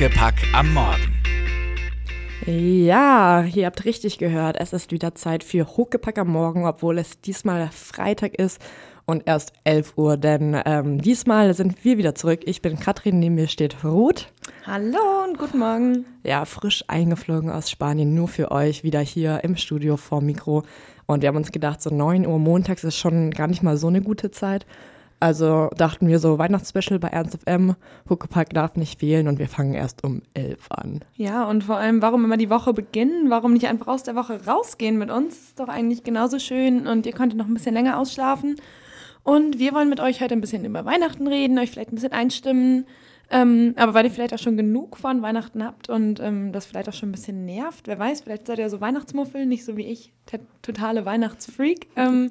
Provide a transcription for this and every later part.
Huckepack am Morgen. Ja, ihr habt richtig gehört. Es ist wieder Zeit für Huckepack am Morgen, obwohl es diesmal Freitag ist und erst 11 Uhr, denn ähm, diesmal sind wir wieder zurück. Ich bin Katrin, neben mir steht Ruth. Hallo und guten Morgen. Ja, frisch eingeflogen aus Spanien, nur für euch, wieder hier im Studio vor Mikro. Und wir haben uns gedacht, so 9 Uhr montags ist schon gar nicht mal so eine gute Zeit. Also dachten wir so, Weihnachtsspecial bei Ernst FM, Huckepack darf nicht fehlen und wir fangen erst um 11 an. Ja, und vor allem, warum immer die Woche beginnen? Warum nicht einfach aus der Woche rausgehen mit uns? Ist doch eigentlich genauso schön und ihr konntet noch ein bisschen länger ausschlafen. Und wir wollen mit euch heute ein bisschen über Weihnachten reden, euch vielleicht ein bisschen einstimmen. Ähm, aber weil ihr vielleicht auch schon genug von Weihnachten habt und ähm, das vielleicht auch schon ein bisschen nervt, wer weiß, vielleicht seid ihr so Weihnachtsmuffel, nicht so wie ich, totale Weihnachtsfreak. Ähm,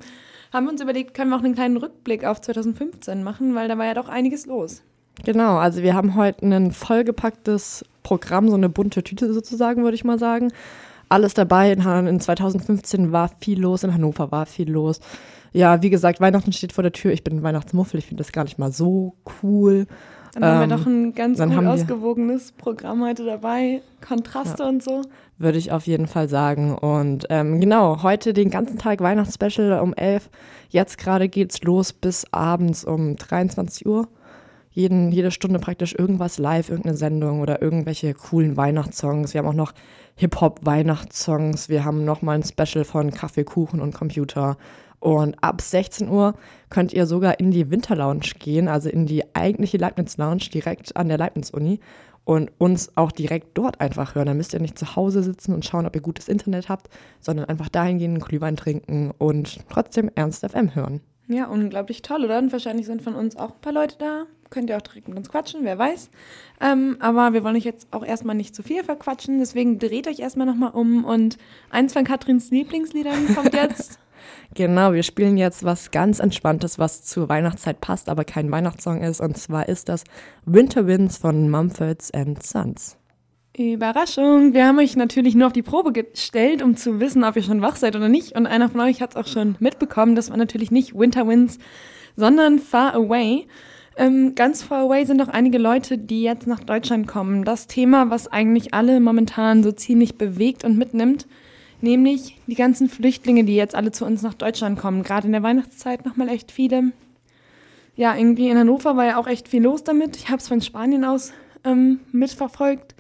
haben wir uns überlegt, können wir auch einen kleinen Rückblick auf 2015 machen, weil da war ja doch einiges los. Genau, also wir haben heute ein vollgepacktes Programm, so eine bunte Tüte sozusagen, würde ich mal sagen. Alles dabei. In 2015 war viel los, in Hannover war viel los. Ja, wie gesagt, Weihnachten steht vor der Tür. Ich bin Weihnachtsmuffel, ich finde das gar nicht mal so cool. Dann haben wir ähm, doch ein ganz gut ausgewogenes Programm heute dabei. Kontraste ja. und so. Würde ich auf jeden Fall sagen. Und ähm, genau, heute den ganzen Tag Weihnachtsspecial um 11. Jetzt gerade geht's los bis abends um 23 Uhr. Jeden, jede Stunde praktisch irgendwas live, irgendeine Sendung oder irgendwelche coolen Weihnachtssongs. Wir haben auch noch Hip-Hop-Weihnachtssongs. Wir haben nochmal ein Special von Kaffee, Kuchen und Computer. Und ab 16 Uhr könnt ihr sogar in die Winterlounge gehen, also in die eigentliche Leibniz Lounge direkt an der Leibniz-Uni und uns auch direkt dort einfach hören. Dann müsst ihr nicht zu Hause sitzen und schauen, ob ihr gutes Internet habt, sondern einfach dahin gehen, einen Glühwein trinken und trotzdem Ernst FM hören. Ja, unglaublich toll, oder? Und wahrscheinlich sind von uns auch ein paar Leute da. Könnt ihr auch direkt mit uns quatschen, wer weiß. Ähm, aber wir wollen euch jetzt auch erstmal nicht zu viel verquatschen. Deswegen dreht euch erstmal nochmal um und eins von Katrins Lieblingsliedern kommt jetzt. Genau, wir spielen jetzt was ganz Entspanntes, was zur Weihnachtszeit passt, aber kein Weihnachtssong ist. Und zwar ist das Winter Winds von Mumfords and Sons. Überraschung, wir haben euch natürlich nur auf die Probe gestellt, um zu wissen, ob ihr schon wach seid oder nicht. Und einer von euch hat es auch schon mitbekommen, das war natürlich nicht Winter Winds, sondern Far Away. Ähm, ganz far away sind auch einige Leute, die jetzt nach Deutschland kommen. Das Thema, was eigentlich alle momentan so ziemlich bewegt und mitnimmt nämlich die ganzen Flüchtlinge, die jetzt alle zu uns nach Deutschland kommen. Gerade in der Weihnachtszeit nochmal echt viele. Ja, irgendwie in Hannover war ja auch echt viel los damit. Ich habe es von Spanien aus ähm, mitverfolgt.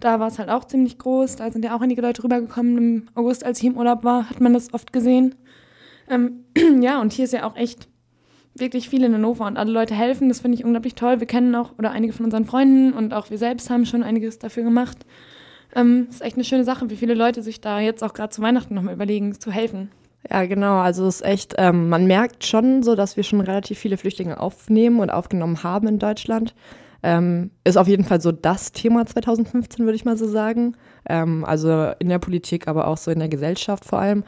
Da war es halt auch ziemlich groß. Da sind ja auch einige Leute rübergekommen. Im August, als ich im Urlaub war, hat man das oft gesehen. Ähm, ja, und hier ist ja auch echt wirklich viel in Hannover und alle Leute helfen. Das finde ich unglaublich toll. Wir kennen auch, oder einige von unseren Freunden und auch wir selbst haben schon einiges dafür gemacht. Ähm, ist echt eine schöne Sache, wie viele Leute sich da jetzt auch gerade zu Weihnachten nochmal überlegen, zu helfen. Ja, genau. Also es ist echt, ähm, man merkt schon so, dass wir schon relativ viele Flüchtlinge aufnehmen und aufgenommen haben in Deutschland. Ähm, ist auf jeden Fall so das Thema 2015, würde ich mal so sagen. Ähm, also in der Politik, aber auch so in der Gesellschaft vor allem.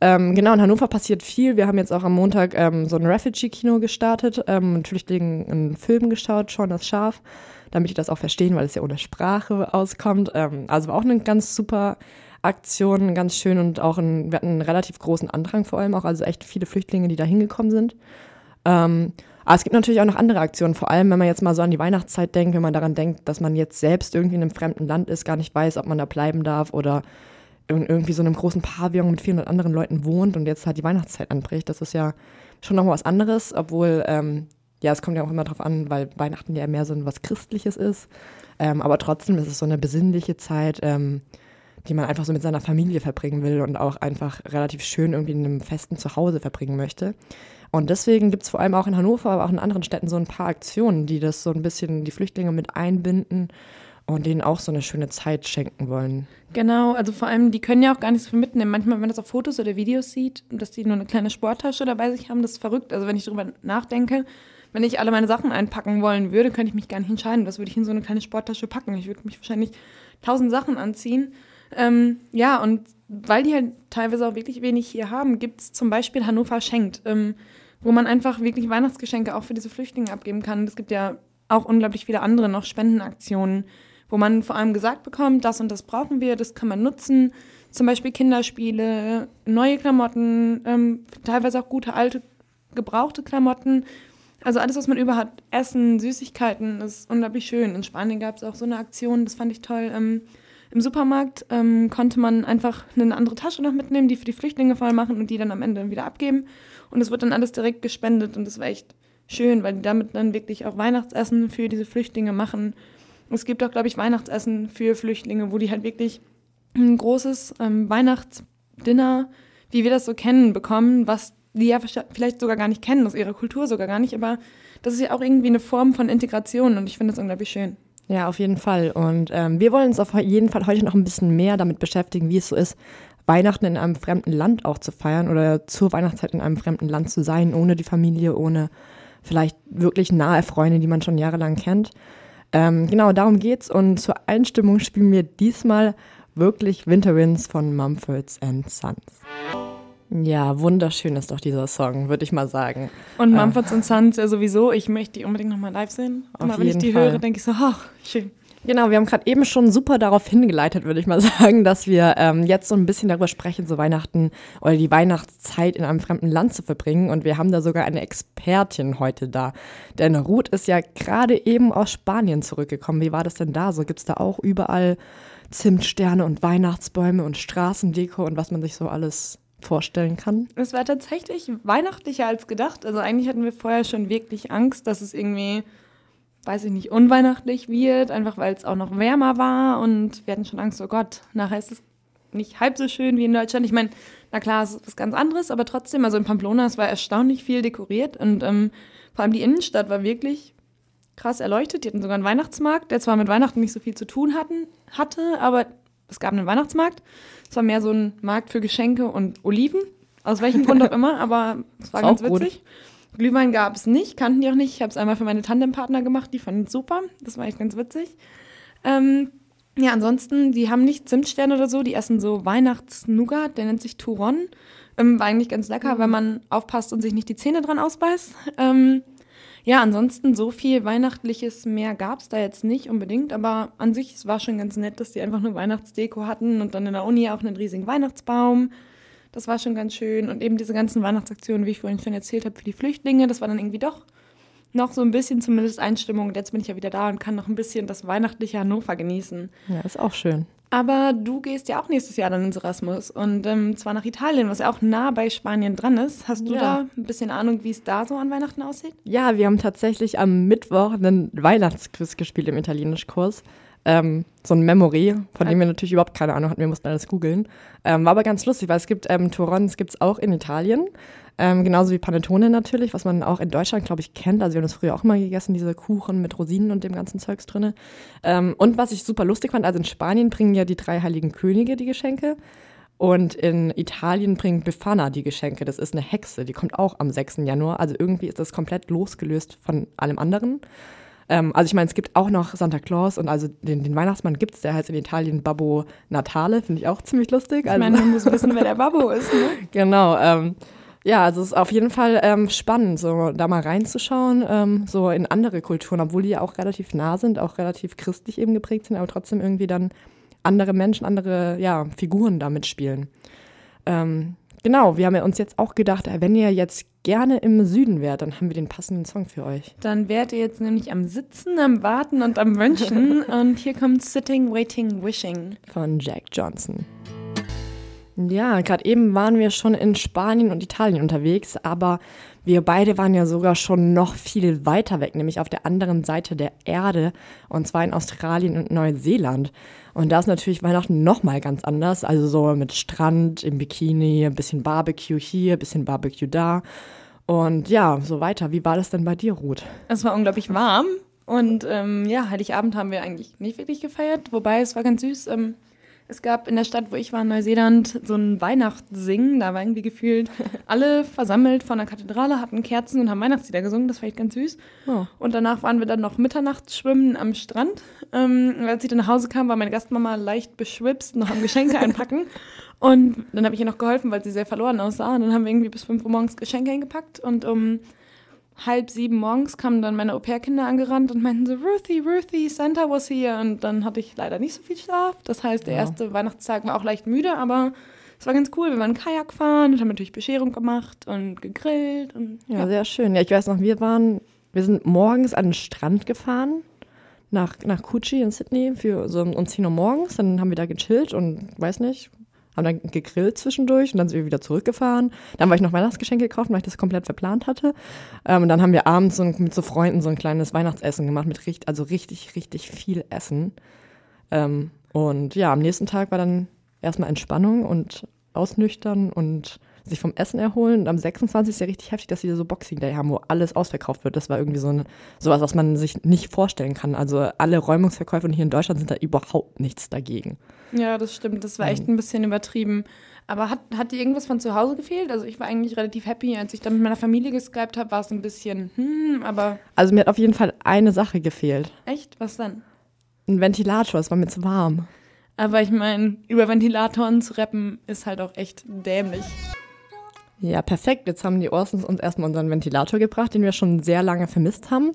Ähm, genau, in Hannover passiert viel. Wir haben jetzt auch am Montag ähm, so ein Refugee-Kino gestartet, ähm, mit Flüchtlingen einen Film geschaut, Schon das Schaf, damit die das auch verstehen, weil es ja ohne Sprache auskommt. Ähm, also war auch eine ganz super Aktion, ganz schön und auch ein, wir hatten einen relativ großen Andrang vor allem auch, also echt viele Flüchtlinge, die da hingekommen sind. Ähm, aber es gibt natürlich auch noch andere Aktionen, vor allem wenn man jetzt mal so an die Weihnachtszeit denkt, wenn man daran denkt, dass man jetzt selbst irgendwie in einem fremden Land ist, gar nicht weiß, ob man da bleiben darf oder in irgendwie so einem großen Pavillon mit 400 anderen Leuten wohnt und jetzt halt die Weihnachtszeit anbricht. Das ist ja schon nochmal was anderes, obwohl, ähm, ja, es kommt ja auch immer drauf an, weil Weihnachten ja mehr so was Christliches ist. Ähm, aber trotzdem ist es so eine besinnliche Zeit, ähm, die man einfach so mit seiner Familie verbringen will und auch einfach relativ schön irgendwie in einem festen Zuhause verbringen möchte. Und deswegen gibt es vor allem auch in Hannover, aber auch in anderen Städten so ein paar Aktionen, die das so ein bisschen die Flüchtlinge mit einbinden und denen auch so eine schöne Zeit schenken wollen. Genau, also vor allem, die können ja auch gar nicht so viel mitnehmen. Manchmal, wenn man das auf Fotos oder Videos sieht, dass die nur eine kleine Sporttasche dabei sich haben, das ist verrückt. Also wenn ich darüber nachdenke, wenn ich alle meine Sachen einpacken wollen würde, könnte ich mich gar nicht entscheiden. Was würde ich in so eine kleine Sporttasche packen? Ich würde mich wahrscheinlich tausend Sachen anziehen. Ähm, ja, und weil die halt teilweise auch wirklich wenig hier haben, gibt es zum Beispiel Hannover schenkt, ähm, wo man einfach wirklich Weihnachtsgeschenke auch für diese Flüchtlinge abgeben kann. Es gibt ja auch unglaublich viele andere noch Spendenaktionen wo man vor allem gesagt bekommt, das und das brauchen wir, das kann man nutzen. Zum Beispiel Kinderspiele, neue Klamotten, ähm, teilweise auch gute alte gebrauchte Klamotten. Also alles, was man über hat, Essen, Süßigkeiten, ist unglaublich schön. In Spanien gab es auch so eine Aktion, das fand ich toll. Ähm, Im Supermarkt ähm, konnte man einfach eine andere Tasche noch mitnehmen, die für die Flüchtlinge voll machen und die dann am Ende wieder abgeben. Und es wird dann alles direkt gespendet und das war echt schön, weil die damit dann wirklich auch Weihnachtsessen für diese Flüchtlinge machen. Es gibt auch, glaube ich, Weihnachtsessen für Flüchtlinge, wo die halt wirklich ein großes ähm, Weihnachtsdinner, wie wir das so kennen, bekommen, was die ja vielleicht sogar gar nicht kennen, aus ihrer Kultur sogar gar nicht, aber das ist ja auch irgendwie eine Form von Integration und ich finde das unglaublich schön. Ja, auf jeden Fall. Und ähm, wir wollen uns auf jeden Fall heute noch ein bisschen mehr damit beschäftigen, wie es so ist, Weihnachten in einem fremden Land auch zu feiern oder zur Weihnachtszeit in einem fremden Land zu sein, ohne die Familie, ohne vielleicht wirklich nahe Freunde, die man schon jahrelang kennt. Ähm, genau, darum geht's. Und zur Einstimmung spielen wir diesmal wirklich Winter Winds von Mumfords and Sons. Ja, wunderschön ist doch dieser Song, würde ich mal sagen. Und äh, Mumfords and Sons ja sowieso. Ich möchte die unbedingt nochmal live sehen. Immer wenn ich die Fall. höre, denke ich so, ach, schön. Genau, wir haben gerade eben schon super darauf hingeleitet, würde ich mal sagen, dass wir ähm, jetzt so ein bisschen darüber sprechen, so Weihnachten oder die Weihnachtszeit in einem fremden Land zu verbringen. Und wir haben da sogar eine Expertin heute da. Denn Ruth ist ja gerade eben aus Spanien zurückgekommen. Wie war das denn da? So gibt es da auch überall Zimtsterne und Weihnachtsbäume und Straßendeko und was man sich so alles vorstellen kann. Es war tatsächlich weihnachtlicher als gedacht. Also eigentlich hatten wir vorher schon wirklich Angst, dass es irgendwie, weiß ich nicht, unweihnachtlich wird, einfach weil es auch noch wärmer war und wir hatten schon Angst, oh Gott, nachher ist es nicht halb so schön wie in Deutschland. Ich meine, na klar, es ist was ganz anderes, aber trotzdem, also in Pamplona, es war erstaunlich viel dekoriert und ähm, vor allem die Innenstadt war wirklich krass erleuchtet. Die hatten sogar einen Weihnachtsmarkt, der zwar mit Weihnachten nicht so viel zu tun hatten, hatte, aber es gab einen Weihnachtsmarkt. Es war mehr so ein Markt für Geschenke und Oliven, aus welchem Grund auch immer, aber es war ganz witzig. Gut. Glühwein gab es nicht, kannten die auch nicht. Ich habe es einmal für meine Tandempartner gemacht, die fanden es super. Das war echt ganz witzig. Ähm, ja, ansonsten, die haben nicht Zimtsterne oder so, die essen so Weihnachts-Nougat, der nennt sich Touron. Ähm, war eigentlich ganz lecker, mhm. wenn man aufpasst und sich nicht die Zähne dran ausbeißt. Ähm, ja, ansonsten so viel Weihnachtliches mehr gab es da jetzt nicht unbedingt, aber an sich es war schon ganz nett, dass die einfach nur Weihnachtsdeko hatten und dann in der Uni auch einen riesigen Weihnachtsbaum. Das war schon ganz schön und eben diese ganzen Weihnachtsaktionen, wie ich vorhin schon erzählt habe, für die Flüchtlinge, das war dann irgendwie doch noch so ein bisschen zumindest Einstimmung. Und jetzt bin ich ja wieder da und kann noch ein bisschen das weihnachtliche Hannover genießen. Ja, ist auch schön. Aber du gehst ja auch nächstes Jahr dann ins Erasmus und ähm, zwar nach Italien, was ja auch nah bei Spanien dran ist. Hast du ja. da ein bisschen Ahnung, wie es da so an Weihnachten aussieht? Ja, wir haben tatsächlich am Mittwoch einen Weihnachtsquiz gespielt im Italienischkurs. Ähm, so ein Memory, von dem wir natürlich überhaupt keine Ahnung hatten. Wir mussten alles googeln. Ähm, war aber ganz lustig, weil es gibt ähm, Torons, gibt es auch in Italien. Ähm, genauso wie Panettone natürlich, was man auch in Deutschland, glaube ich, kennt. Also wir haben das früher auch immer gegessen, diese Kuchen mit Rosinen und dem ganzen Zeugs drin. Ähm, und was ich super lustig fand, also in Spanien bringen ja die drei heiligen Könige die Geschenke. Und in Italien bringt Befana die Geschenke. Das ist eine Hexe, die kommt auch am 6. Januar. Also irgendwie ist das komplett losgelöst von allem anderen. Ähm, also ich meine, es gibt auch noch Santa Claus und also den, den Weihnachtsmann gibt es, der heißt in Italien Babbo Natale, finde ich auch ziemlich lustig. Also, ich meine, man muss wissen, wer der Babbo ist. Ne? genau. Ähm, ja, also es ist auf jeden Fall ähm, spannend, so da mal reinzuschauen, ähm, so in andere Kulturen, obwohl die ja auch relativ nah sind, auch relativ christlich eben geprägt sind, aber trotzdem irgendwie dann andere Menschen, andere ja, Figuren da mitspielen. Ähm, genau, wir haben ja uns jetzt auch gedacht, äh, wenn ihr jetzt gerne im Süden wärt, dann haben wir den passenden Song für euch. Dann wärt ihr jetzt nämlich am Sitzen, am Warten und am Wünschen. und hier kommt Sitting, Waiting, Wishing von Jack Johnson. Ja, gerade eben waren wir schon in Spanien und Italien unterwegs, aber wir beide waren ja sogar schon noch viel weiter weg, nämlich auf der anderen Seite der Erde, und zwar in Australien und Neuseeland. Und da ist natürlich Weihnachten nochmal ganz anders, also so mit Strand, im Bikini, ein bisschen Barbecue hier, ein bisschen Barbecue da. Und ja, so weiter. Wie war das denn bei dir, Ruth? Es war unglaublich warm und ähm, ja, Heiligabend haben wir eigentlich nicht wirklich gefeiert, wobei es war ganz süß. Ähm es gab in der Stadt, wo ich war, in Neuseeland, so ein Weihnachtssingen. Da war irgendwie gefühlt alle versammelt von der Kathedrale, hatten Kerzen und haben Weihnachtslieder gesungen. Das war echt ganz süß. Oh. Und danach waren wir dann noch Mitternachtsschwimmen am Strand. Ähm, als ich dann nach Hause kam, war meine Gastmama leicht beschwipst, noch am Geschenke einpacken. Und dann habe ich ihr noch geholfen, weil sie sehr verloren aussah. Und dann haben wir irgendwie bis 5 Uhr morgens Geschenke eingepackt. Und um halb sieben morgens kamen dann meine Au-pair-Kinder angerannt und meinten so, Ruthie, Ruthie, Santa was here. Und dann hatte ich leider nicht so viel Schlaf. Das heißt, der ja. erste Weihnachtstag war auch leicht müde, aber es war ganz cool. Wir waren Kajak fahren und haben natürlich Bescherung gemacht und gegrillt. Und, ja, ja, sehr schön. Ja, ich weiß noch, wir waren, wir sind morgens an den Strand gefahren nach, nach Kuchi in Sydney für so um 10 Uhr morgens. Dann haben wir da gechillt und weiß nicht, haben dann gegrillt zwischendurch und dann sind wir wieder zurückgefahren. Dann war ich noch Weihnachtsgeschenke gekauft, weil ich das komplett verplant hatte. Ähm, und dann haben wir abends so, mit so Freunden so ein kleines Weihnachtsessen gemacht, mit richtig, also richtig, richtig viel Essen. Ähm, und ja, am nächsten Tag war dann erstmal Entspannung und Ausnüchtern und sich vom Essen erholen. Und am 26. ist ja richtig heftig, dass sie so Boxing Day haben, wo alles ausverkauft wird. Das war irgendwie so eine, sowas, was man sich nicht vorstellen kann. Also alle Räumungsverkäufe hier in Deutschland sind da überhaupt nichts dagegen. Ja, das stimmt. Das war echt ein bisschen übertrieben. Aber hat, hat dir irgendwas von zu Hause gefehlt? Also ich war eigentlich relativ happy, als ich dann mit meiner Familie geskypt habe, war es ein bisschen, hm, aber. Also mir hat auf jeden Fall eine Sache gefehlt. Echt? Was dann? Ein Ventilator, es war mir zu warm. Aber ich meine, über Ventilatoren zu rappen ist halt auch echt dämlich. Ja, perfekt. Jetzt haben die Orsons uns erstmal unseren Ventilator gebracht, den wir schon sehr lange vermisst haben.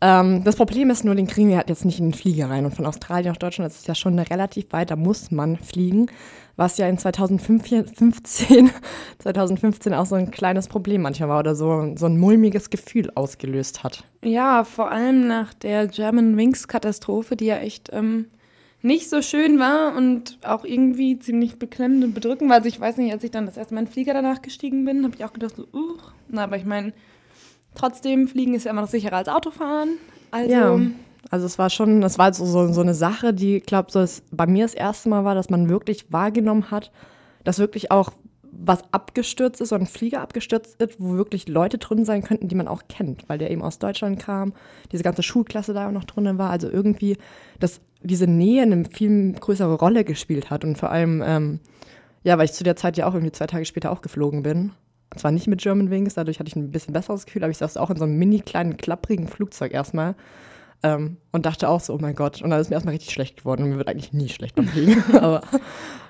Ähm, das Problem ist nur, den kriegen wir halt jetzt nicht in den Flieger rein. Und von Australien nach Deutschland ist es ja schon relativ weit, da muss man fliegen. Was ja in 2015, 2015 auch so ein kleines Problem manchmal war oder so, so ein mulmiges Gefühl ausgelöst hat. Ja, vor allem nach der German Wings Katastrophe, die ja echt ähm, nicht so schön war und auch irgendwie ziemlich beklemmend und bedrückend, weil also ich weiß nicht, als ich dann das erste Mal in den Flieger danach gestiegen bin, habe ich auch gedacht, so, uh, na, aber ich meine, trotzdem, Fliegen ist ja immer noch sicherer als Autofahren. Also, ja. Also es war schon, es war so, so, so eine Sache, die, glaube, so bei mir das erste Mal war, dass man wirklich wahrgenommen hat, dass wirklich auch was abgestürzt ist, so ein Flieger abgestürzt ist, wo wirklich Leute drin sein könnten, die man auch kennt, weil der eben aus Deutschland kam, diese ganze Schulklasse da auch noch drin war. Also irgendwie, dass diese Nähe eine viel größere Rolle gespielt hat. Und vor allem, ähm, ja, weil ich zu der Zeit ja auch irgendwie zwei Tage später auch geflogen bin. Zwar nicht mit German Wings, dadurch hatte ich ein bisschen besseres Gefühl, aber ich saß auch in so einem mini kleinen, klapprigen Flugzeug erstmal. Ähm, und dachte auch so, oh mein Gott. Und dann ist mir erstmal richtig schlecht geworden. Und mir wird eigentlich nie schlecht beim Fliegen. Aber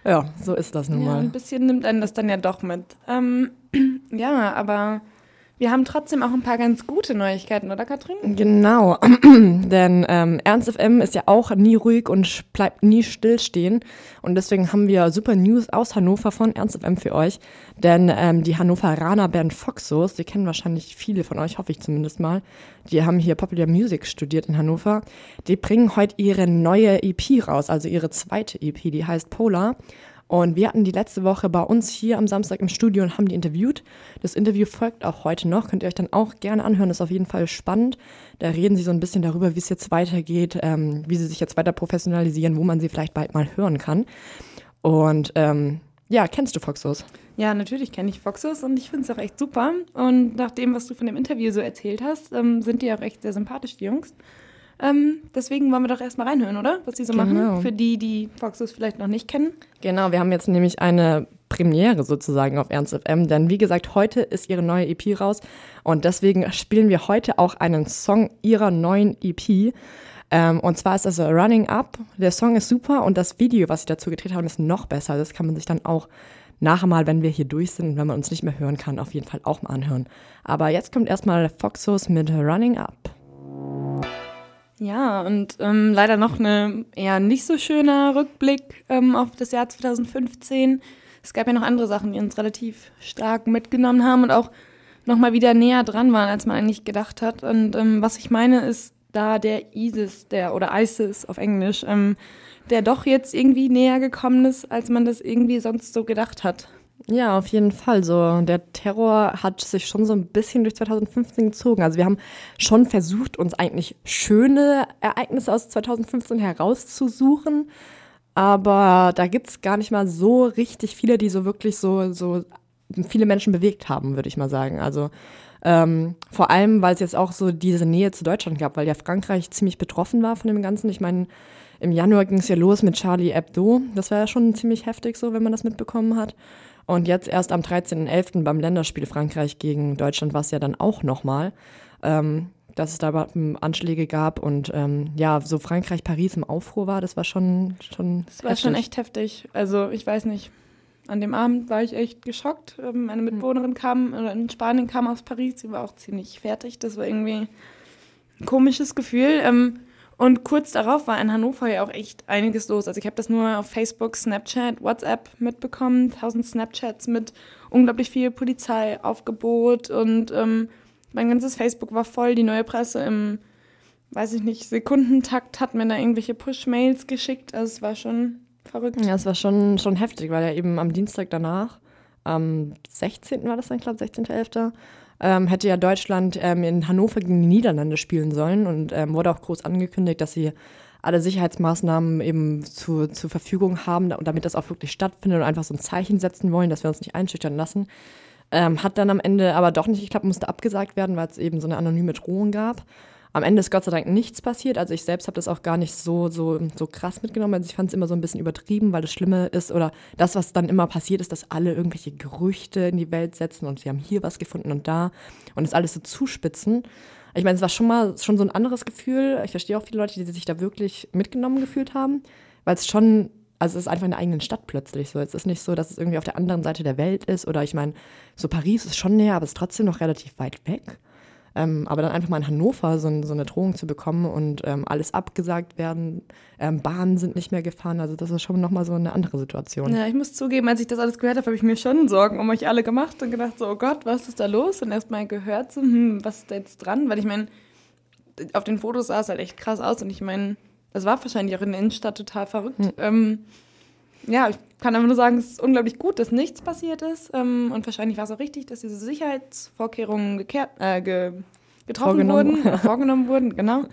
ja, so ist das nun ja, mal. Ein bisschen nimmt einen das dann ja doch mit. Ähm, ja, aber wir haben trotzdem auch ein paar ganz gute Neuigkeiten, oder Katrin? Genau, denn ähm, Ernst FM ist ja auch nie ruhig und bleibt nie stillstehen. Und deswegen haben wir super News aus Hannover von Ernst FM für euch. Denn ähm, die Hannoveraner Band Foxos, die kennen wahrscheinlich viele von euch, hoffe ich zumindest mal. Die haben hier Popular Music studiert in Hannover. Die bringen heute ihre neue EP raus, also ihre zweite EP, die heißt Polar. Und wir hatten die letzte Woche bei uns hier am Samstag im Studio und haben die interviewt. Das Interview folgt auch heute noch, könnt ihr euch dann auch gerne anhören, ist auf jeden Fall spannend. Da reden sie so ein bisschen darüber, wie es jetzt weitergeht, ähm, wie sie sich jetzt weiter professionalisieren, wo man sie vielleicht bald mal hören kann. Und ähm, ja, kennst du Foxos? Ja, natürlich kenne ich Foxos und ich finde es auch echt super. Und nach dem, was du von dem Interview so erzählt hast, ähm, sind die auch echt sehr sympathisch, die Jungs. Ähm, deswegen wollen wir doch erstmal reinhören, oder? Was die so genau. machen. Für die, die Foxus vielleicht noch nicht kennen. Genau, wir haben jetzt nämlich eine Premiere sozusagen auf Ernst FM, denn wie gesagt, heute ist ihre neue EP raus und deswegen spielen wir heute auch einen Song ihrer neuen EP. Ähm, und zwar ist das Running Up. Der Song ist super und das Video, was sie dazu gedreht haben, ist noch besser. Das kann man sich dann auch nachher mal, wenn wir hier durch sind und wenn man uns nicht mehr hören kann, auf jeden Fall auch mal anhören. Aber jetzt kommt erstmal Foxos mit Running Up. Ja, und ähm, leider noch ein eher nicht so schöner Rückblick ähm, auf das Jahr 2015. Es gab ja noch andere Sachen, die uns relativ stark mitgenommen haben und auch nochmal wieder näher dran waren, als man eigentlich gedacht hat. Und ähm, was ich meine, ist da der ISIS, der oder ISIS auf Englisch, ähm, der doch jetzt irgendwie näher gekommen ist, als man das irgendwie sonst so gedacht hat. Ja, auf jeden Fall. So, der Terror hat sich schon so ein bisschen durch 2015 gezogen. Also wir haben schon versucht, uns eigentlich schöne Ereignisse aus 2015 herauszusuchen. Aber da gibt es gar nicht mal so richtig viele, die so wirklich so, so viele Menschen bewegt haben, würde ich mal sagen. Also ähm, vor allem, weil es jetzt auch so diese Nähe zu Deutschland gab, weil ja Frankreich ziemlich betroffen war von dem Ganzen. Ich meine, im Januar ging es ja los mit Charlie Hebdo. Das war ja schon ziemlich heftig so, wenn man das mitbekommen hat. Und jetzt erst am 13.11. beim Länderspiel Frankreich gegen Deutschland war es ja dann auch nochmal, ähm, dass es da Anschläge gab und ähm, ja, so Frankreich-Paris im Aufruhr war, das war schon schon Das war heftig. schon echt heftig. Also ich weiß nicht, an dem Abend war ich echt geschockt. Ähm, meine hm. Mitbewohnerin kam, oder in Spanien kam aus Paris, sie war auch ziemlich fertig. Das war irgendwie ein komisches Gefühl. Ähm, Und kurz darauf war in Hannover ja auch echt einiges los. Also ich habe das nur auf Facebook, Snapchat, WhatsApp mitbekommen. Tausend Snapchats mit unglaublich viel Polizeiaufgebot und ähm, mein ganzes Facebook war voll. Die neue Presse im, weiß ich nicht, Sekundentakt hat mir da irgendwelche Push-Mails geschickt. Also es war schon verrückt. Ja, es war schon, schon heftig, weil ja eben am Dienstag danach, am 16. war das dann, glaube ich, 16.11., ähm, hätte ja Deutschland ähm, in Hannover gegen die Niederlande spielen sollen und ähm, wurde auch groß angekündigt, dass sie alle Sicherheitsmaßnahmen eben zu, zur Verfügung haben, damit das auch wirklich stattfindet und einfach so ein Zeichen setzen wollen, dass wir uns nicht einschüchtern lassen. Ähm, hat dann am Ende aber doch nicht geklappt, musste abgesagt werden, weil es eben so eine anonyme Drohung gab. Am Ende ist Gott sei Dank nichts passiert. Also ich selbst habe das auch gar nicht so, so, so krass mitgenommen. Also ich fand es immer so ein bisschen übertrieben, weil das Schlimme ist oder das, was dann immer passiert, ist, dass alle irgendwelche Gerüchte in die Welt setzen und sie haben hier was gefunden und da und das alles so zuspitzen. Ich meine, es war schon mal schon so ein anderes Gefühl. Ich verstehe auch viele Leute, die sich da wirklich mitgenommen gefühlt haben, weil es schon also es ist einfach in der eigenen Stadt plötzlich so. Es ist nicht so, dass es irgendwie auf der anderen Seite der Welt ist oder ich meine, so Paris ist schon näher, aber es ist trotzdem noch relativ weit weg. Ähm, aber dann einfach mal in Hannover so, so eine Drohung zu bekommen und ähm, alles abgesagt werden, ähm, Bahnen sind nicht mehr gefahren, also das ist schon nochmal so eine andere Situation. Ja, ich muss zugeben, als ich das alles gehört habe, habe ich mir schon Sorgen um euch alle gemacht und gedacht so, oh Gott, was ist da los? Und erstmal gehört so, hm, was ist da jetzt dran? Weil ich meine, auf den Fotos sah es halt echt krass aus und ich meine, es war wahrscheinlich auch in der Innenstadt total verrückt. Hm. Ja, ich kann einfach nur sagen, es ist unglaublich gut, dass nichts passiert ist. Ähm, und wahrscheinlich war es auch richtig, dass diese Sicherheitsvorkehrungen gekehrt, äh, ge, getroffen vorgenommen. wurden, vorgenommen wurden, genau.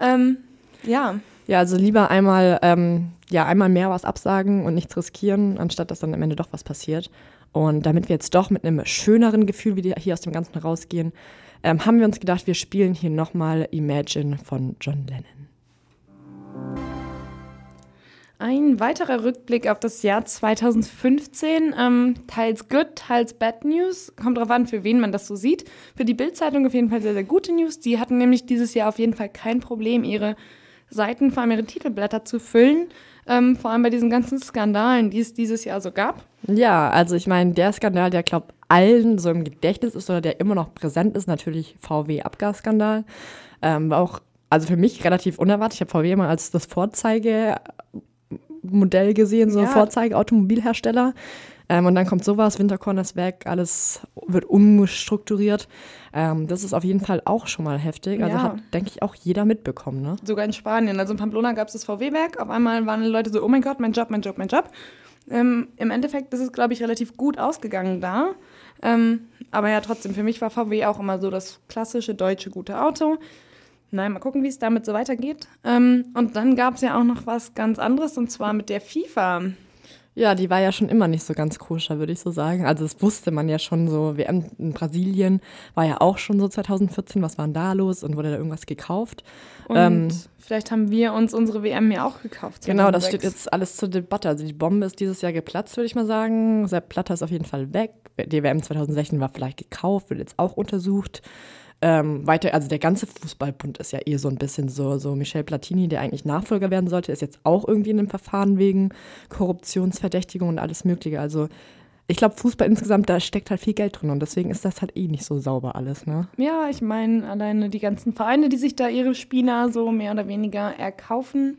Ähm, ja. Ja, also lieber einmal, ähm, ja, einmal mehr was absagen und nichts riskieren, anstatt dass dann am Ende doch was passiert. Und damit wir jetzt doch mit einem schöneren Gefühl wieder hier aus dem Ganzen rausgehen, ähm, haben wir uns gedacht, wir spielen hier nochmal Imagine von John Lennon. Ein weiterer Rückblick auf das Jahr 2015, ähm, teils good, teils bad News. Kommt darauf an, für wen man das so sieht. Für die Bildzeitung auf jeden Fall sehr, sehr gute News. Die hatten nämlich dieses Jahr auf jeden Fall kein Problem, ihre Seiten, vor allem ihre Titelblätter zu füllen. Ähm, vor allem bei diesen ganzen Skandalen, die es dieses Jahr so gab. Ja, also ich meine, der Skandal, der glaube allen so im Gedächtnis ist oder der immer noch präsent ist, natürlich VW-Abgasskandal. Ähm, war auch also für mich relativ unerwartet. Ich habe VW immer als das Vorzeige Modell gesehen, so ja. Vorzeigeautomobilhersteller. Ähm, und dann kommt sowas, Winterkorn ist weg, alles wird umstrukturiert. Ähm, das ist auf jeden Fall auch schon mal heftig. Also ja. hat, denke ich, auch jeder mitbekommen. Ne? Sogar in Spanien. Also in Pamplona gab es das VW-Werk. Auf einmal waren die Leute so, oh mein Gott, mein Job, mein Job, mein Job. Ähm, Im Endeffekt ist es, glaube ich, relativ gut ausgegangen da. Ähm, aber ja, trotzdem, für mich war VW auch immer so das klassische deutsche gute Auto. Nein, mal gucken, wie es damit so weitergeht. Ähm, und dann gab es ja auch noch was ganz anderes, und zwar mit der FIFA. Ja, die war ja schon immer nicht so ganz koscher, würde ich so sagen. Also das wusste man ja schon so. WM in Brasilien war ja auch schon so 2014. Was war denn da los? Und wurde da irgendwas gekauft? Und ähm, vielleicht haben wir uns unsere WM ja auch gekauft. Genau, das steht jetzt alles zur Debatte. Also die Bombe ist dieses Jahr geplatzt, würde ich mal sagen. Sepp Platter ist auf jeden Fall weg. Die WM 2016 war vielleicht gekauft, wird jetzt auch untersucht. Ähm, weiter, also der ganze Fußballbund ist ja eh so ein bisschen so, so Michel Platini, der eigentlich Nachfolger werden sollte, ist jetzt auch irgendwie in einem Verfahren wegen Korruptionsverdächtigung und alles Mögliche. Also ich glaube, Fußball insgesamt, da steckt halt viel Geld drin und deswegen ist das halt eh nicht so sauber alles, ne? Ja, ich meine, alleine die ganzen Vereine, die sich da ihre Spieler so mehr oder weniger erkaufen,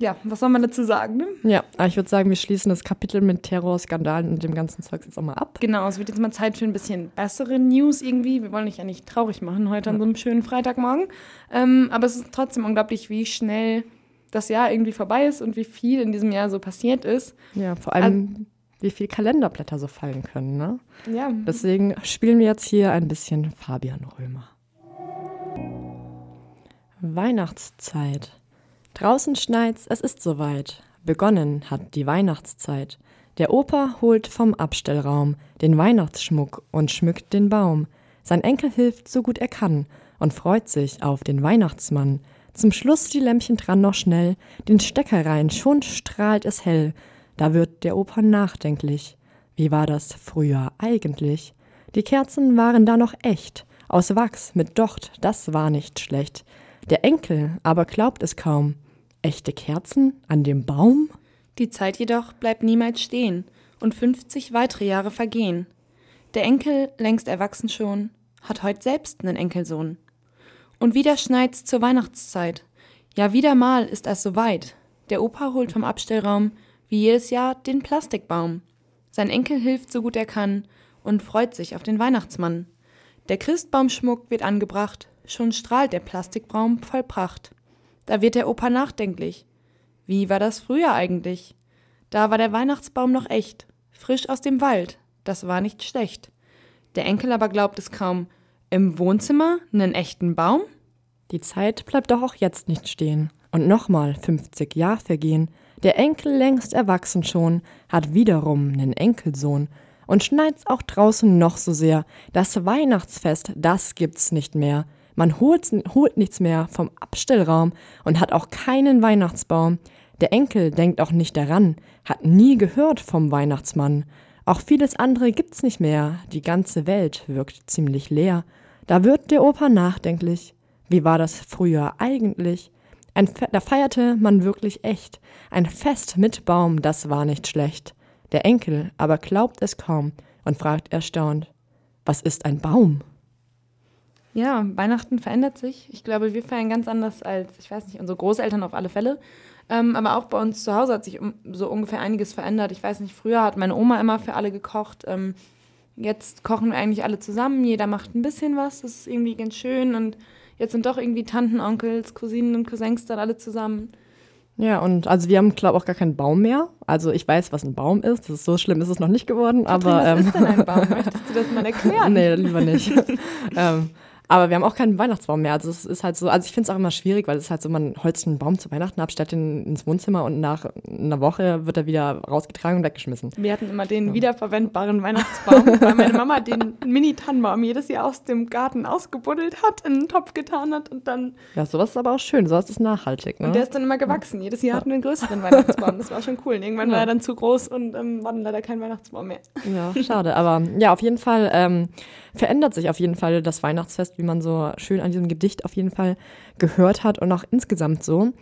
ja, was soll man dazu sagen? Ne? Ja, ich würde sagen, wir schließen das Kapitel mit Terror, Skandalen und dem ganzen Zeugs jetzt auch mal ab. Genau, es wird jetzt mal Zeit für ein bisschen bessere News irgendwie. Wir wollen dich ja nicht traurig machen heute ja. an so einem schönen Freitagmorgen. Ähm, aber es ist trotzdem unglaublich, wie schnell das Jahr irgendwie vorbei ist und wie viel in diesem Jahr so passiert ist. Ja, vor allem, also, wie viel Kalenderblätter so fallen können, ne? Ja. Deswegen spielen wir jetzt hier ein bisschen Fabian Römer. Weihnachtszeit. Draußen schneit's, es ist soweit. Begonnen hat die Weihnachtszeit. Der Opa holt vom Abstellraum den Weihnachtsschmuck und schmückt den Baum. Sein Enkel hilft so gut er kann und freut sich auf den Weihnachtsmann. Zum Schluss die Lämpchen dran noch schnell, den Stecker rein, schon strahlt es hell. Da wird der Opa nachdenklich. Wie war das früher eigentlich? Die Kerzen waren da noch echt, aus Wachs mit Docht, das war nicht schlecht. Der Enkel aber glaubt es kaum. Echte Kerzen an dem Baum? Die Zeit jedoch bleibt niemals stehen und 50 weitere Jahre vergehen. Der Enkel, längst erwachsen schon, hat heut selbst nen Enkelsohn. Und wieder schneit's zur Weihnachtszeit. Ja, wieder mal ist es soweit. Der Opa holt vom Abstellraum wie jedes Jahr den Plastikbaum. Sein Enkel hilft so gut er kann und freut sich auf den Weihnachtsmann. Der Christbaumschmuck wird angebracht, schon strahlt der Plastikbaum voll Pracht. Da wird der Opa nachdenklich. Wie war das früher eigentlich? Da war der Weihnachtsbaum noch echt, frisch aus dem Wald, das war nicht schlecht. Der Enkel aber glaubt es kaum. Im Wohnzimmer nen echten Baum? Die Zeit bleibt doch auch jetzt nicht stehen. Und nochmal 50 Jahr vergehen. Der Enkel längst erwachsen schon, hat wiederum nen Enkelsohn. Und schneit's auch draußen noch so sehr. Das Weihnachtsfest, das gibt's nicht mehr. Man holt, holt nichts mehr vom Abstellraum und hat auch keinen Weihnachtsbaum. Der Enkel denkt auch nicht daran, hat nie gehört vom Weihnachtsmann. Auch vieles andere gibt's nicht mehr. Die ganze Welt wirkt ziemlich leer. Da wird der Opa nachdenklich. Wie war das früher eigentlich? Ein Fe da feierte man wirklich echt. Ein Fest mit Baum, das war nicht schlecht. Der Enkel aber glaubt es kaum und fragt erstaunt, was ist ein Baum? Ja, Weihnachten verändert sich. Ich glaube, wir feiern ganz anders als, ich weiß nicht, unsere Großeltern auf alle Fälle. Ähm, aber auch bei uns zu Hause hat sich so ungefähr einiges verändert. Ich weiß nicht, früher hat meine Oma immer für alle gekocht. Ähm, jetzt kochen wir eigentlich alle zusammen. Jeder macht ein bisschen was. Das ist irgendwie ganz schön. Und jetzt sind doch irgendwie Tanten, Onkels, Cousinen und Cousins dann alle zusammen. Ja, und also wir haben, glaube ich, auch gar keinen Baum mehr. Also ich weiß, was ein Baum ist. Das ist so schlimm ist es noch nicht geworden. Katrin, aber, was ähm, ist denn ein Baum? Möchtest du das mal erklären? nee, lieber nicht. ähm, aber wir haben auch keinen Weihnachtsbaum mehr. Also es ist halt so, also ich finde es auch immer schwierig, weil es ist halt so, man holzt einen Baum zu Weihnachten ab, stellt ihn ins Wohnzimmer und nach einer Woche wird er wieder rausgetragen und weggeschmissen. Wir hatten immer den wiederverwendbaren Weihnachtsbaum, weil meine Mama den Mini-Tannenbaum jedes Jahr aus dem Garten ausgebuddelt hat, in einen Topf getan hat und dann. Ja, sowas ist aber auch schön, sowas ist nachhaltig. Ne? Und der ist dann immer gewachsen. Jedes Jahr hatten wir einen größeren Weihnachtsbaum. Das war schon cool. Und irgendwann Ja. war er dann zu groß und ähm, war dann leider kein Weihnachtsbaum mehr. Ja, schade. Aber ja, auf jeden Fall ähm, verändert sich auf jeden Fall das Weihnachtsfest, wie man so schön an diesem Gedicht auf jeden Fall gehört hat und auch insgesamt so.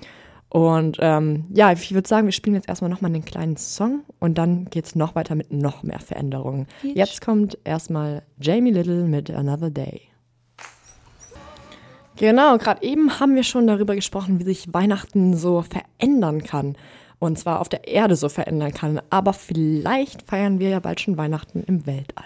Und ähm, ja, ich würde sagen, wir spielen jetzt erstmal nochmal einen kleinen Song und dann geht's noch weiter mit noch mehr Veränderungen. Jetzt kommt erstmal Jamie Little mit Another Day. Genau, gerade eben haben wir schon darüber gesprochen, wie sich Weihnachten so verändern kann. Und zwar auf der Erde so verändern kann. Aber vielleicht feiern wir ja bald schon Weihnachten im Weltall.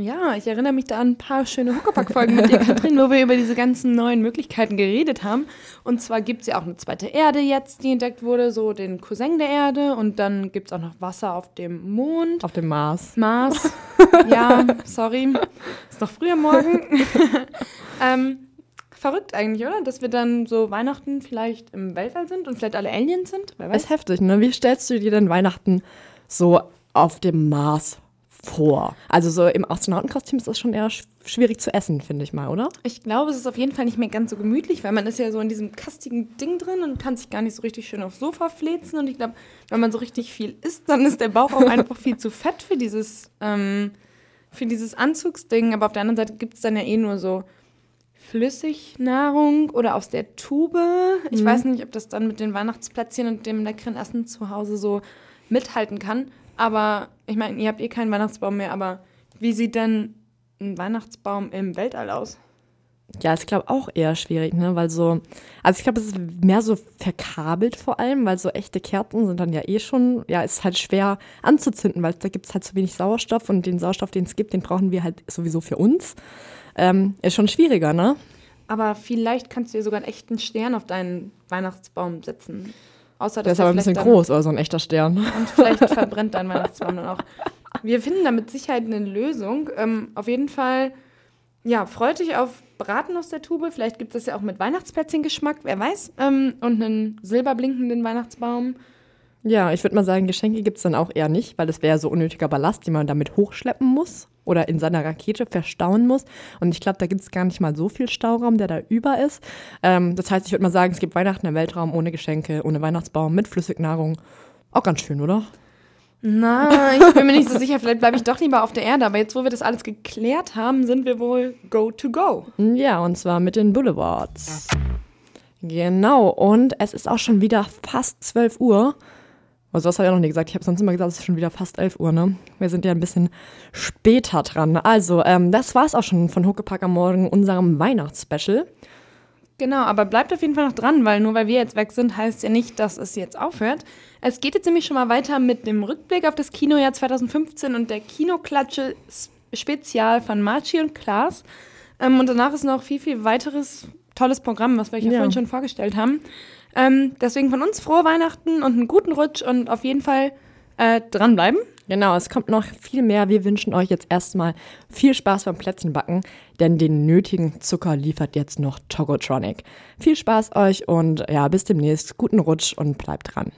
Ja, ich erinnere mich da an ein paar schöne Huckepack-Folgen mit dir, Katrin, wo wir über diese ganzen neuen Möglichkeiten geredet haben. Und zwar gibt es ja auch eine zweite Erde jetzt, die entdeckt wurde, so den Cousin der Erde. Und dann gibt es auch noch Wasser auf dem Mond. Auf dem Mars. Mars. ja, sorry. Ist noch früher morgen. ähm, verrückt eigentlich, oder? Dass wir dann so Weihnachten vielleicht im Weltall sind und vielleicht alle Aliens sind. Wer weiß. Ist heftig, ne? Wie stellst du dir denn Weihnachten so auf dem Mars vor? Also so im Astronautenkostüm ist das schon eher sch schwierig zu essen, finde ich mal, oder? Ich glaube, es ist auf jeden Fall nicht mehr ganz so gemütlich, weil man ist ja so in diesem kastigen Ding drin und kann sich gar nicht so richtig schön aufs Sofa flezen. Und ich glaube, wenn man so richtig viel isst, dann ist der Bauch auch einfach viel zu fett für dieses, ähm, für dieses Anzugsding. Aber auf der anderen Seite gibt es dann ja eh nur so Flüssignahrung oder aus der Tube. Ich Mhm. weiß nicht, ob das dann mit den Weihnachtsplätzchen und dem leckeren Essen zu Hause so mithalten kann. Aber ich meine, ihr habt eh keinen Weihnachtsbaum mehr, aber wie sieht denn ein Weihnachtsbaum im Weltall aus? Ja, ist, glaube auch eher schwierig, ne? Weil so, also ich glaube, es ist mehr so verkabelt vor allem, weil so echte Kerzen sind dann ja eh schon, ja, ist halt schwer anzuzünden, weil da gibt es halt zu wenig Sauerstoff und den Sauerstoff, den es gibt, den brauchen wir halt sowieso für uns. Ähm, ist schon schwieriger, ne? Aber vielleicht kannst du dir sogar einen echten Stern auf deinen Weihnachtsbaum setzen. Außer, Der ist aber ein bisschen groß, oder so ein echter Stern. Und vielleicht verbrennt dein Weihnachtsbaum dann auch. Wir finden da mit Sicherheit eine Lösung. Ähm, auf jeden Fall, ja, freut dich auf Braten aus der Tube. Vielleicht gibt es ja auch mit Weihnachtsplätzchen-Geschmack, wer weiß. Ähm, und einen silberblinkenden Weihnachtsbaum. Ja, ich würde mal sagen, Geschenke gibt es dann auch eher nicht, weil das wäre so unnötiger Ballast, den man damit hochschleppen muss oder in seiner Rakete verstauen muss. Und ich glaube, da gibt es gar nicht mal so viel Stauraum, der da über ist. Ähm, das heißt, ich würde mal sagen, es gibt Weihnachten im Weltraum ohne Geschenke, ohne Weihnachtsbaum, mit Flüssignahrung. Auch ganz schön, oder? Na, ich bin mir nicht so sicher. Vielleicht bleibe ich doch lieber auf der Erde. Aber jetzt, wo wir das alles geklärt haben, sind wir wohl go to go. Ja, und zwar mit den Boulevards. Genau, und es ist auch schon wieder fast 12 Uhr. Also das habe ich auch noch nie gesagt. Ich habe sonst immer gesagt, es ist schon wieder fast 11 Uhr, ne? Wir sind ja ein bisschen später dran. Also, ähm, das war's auch schon von Huckepack am Morgen, unserem Weihnachtsspecial. Genau, aber bleibt auf jeden Fall noch dran, weil nur weil wir jetzt weg sind, heißt ja nicht, dass es jetzt aufhört. Es geht jetzt nämlich schon mal weiter mit dem Rückblick auf das Kinojahr 2015 und der Kinoklatsche Spezial von Marci und Klaas. Ähm, und danach ist noch viel, viel weiteres tolles Programm, was wir euch ja, ja. vorhin schon vorgestellt haben. Ähm, deswegen von uns frohe Weihnachten und einen guten Rutsch und auf jeden Fall äh, dranbleiben. Genau, es kommt noch viel mehr. Wir wünschen euch jetzt erstmal viel Spaß beim Plätzchenbacken, denn den nötigen Zucker liefert jetzt noch Togotronic. Viel Spaß euch und ja, bis demnächst. Guten Rutsch und bleibt dran.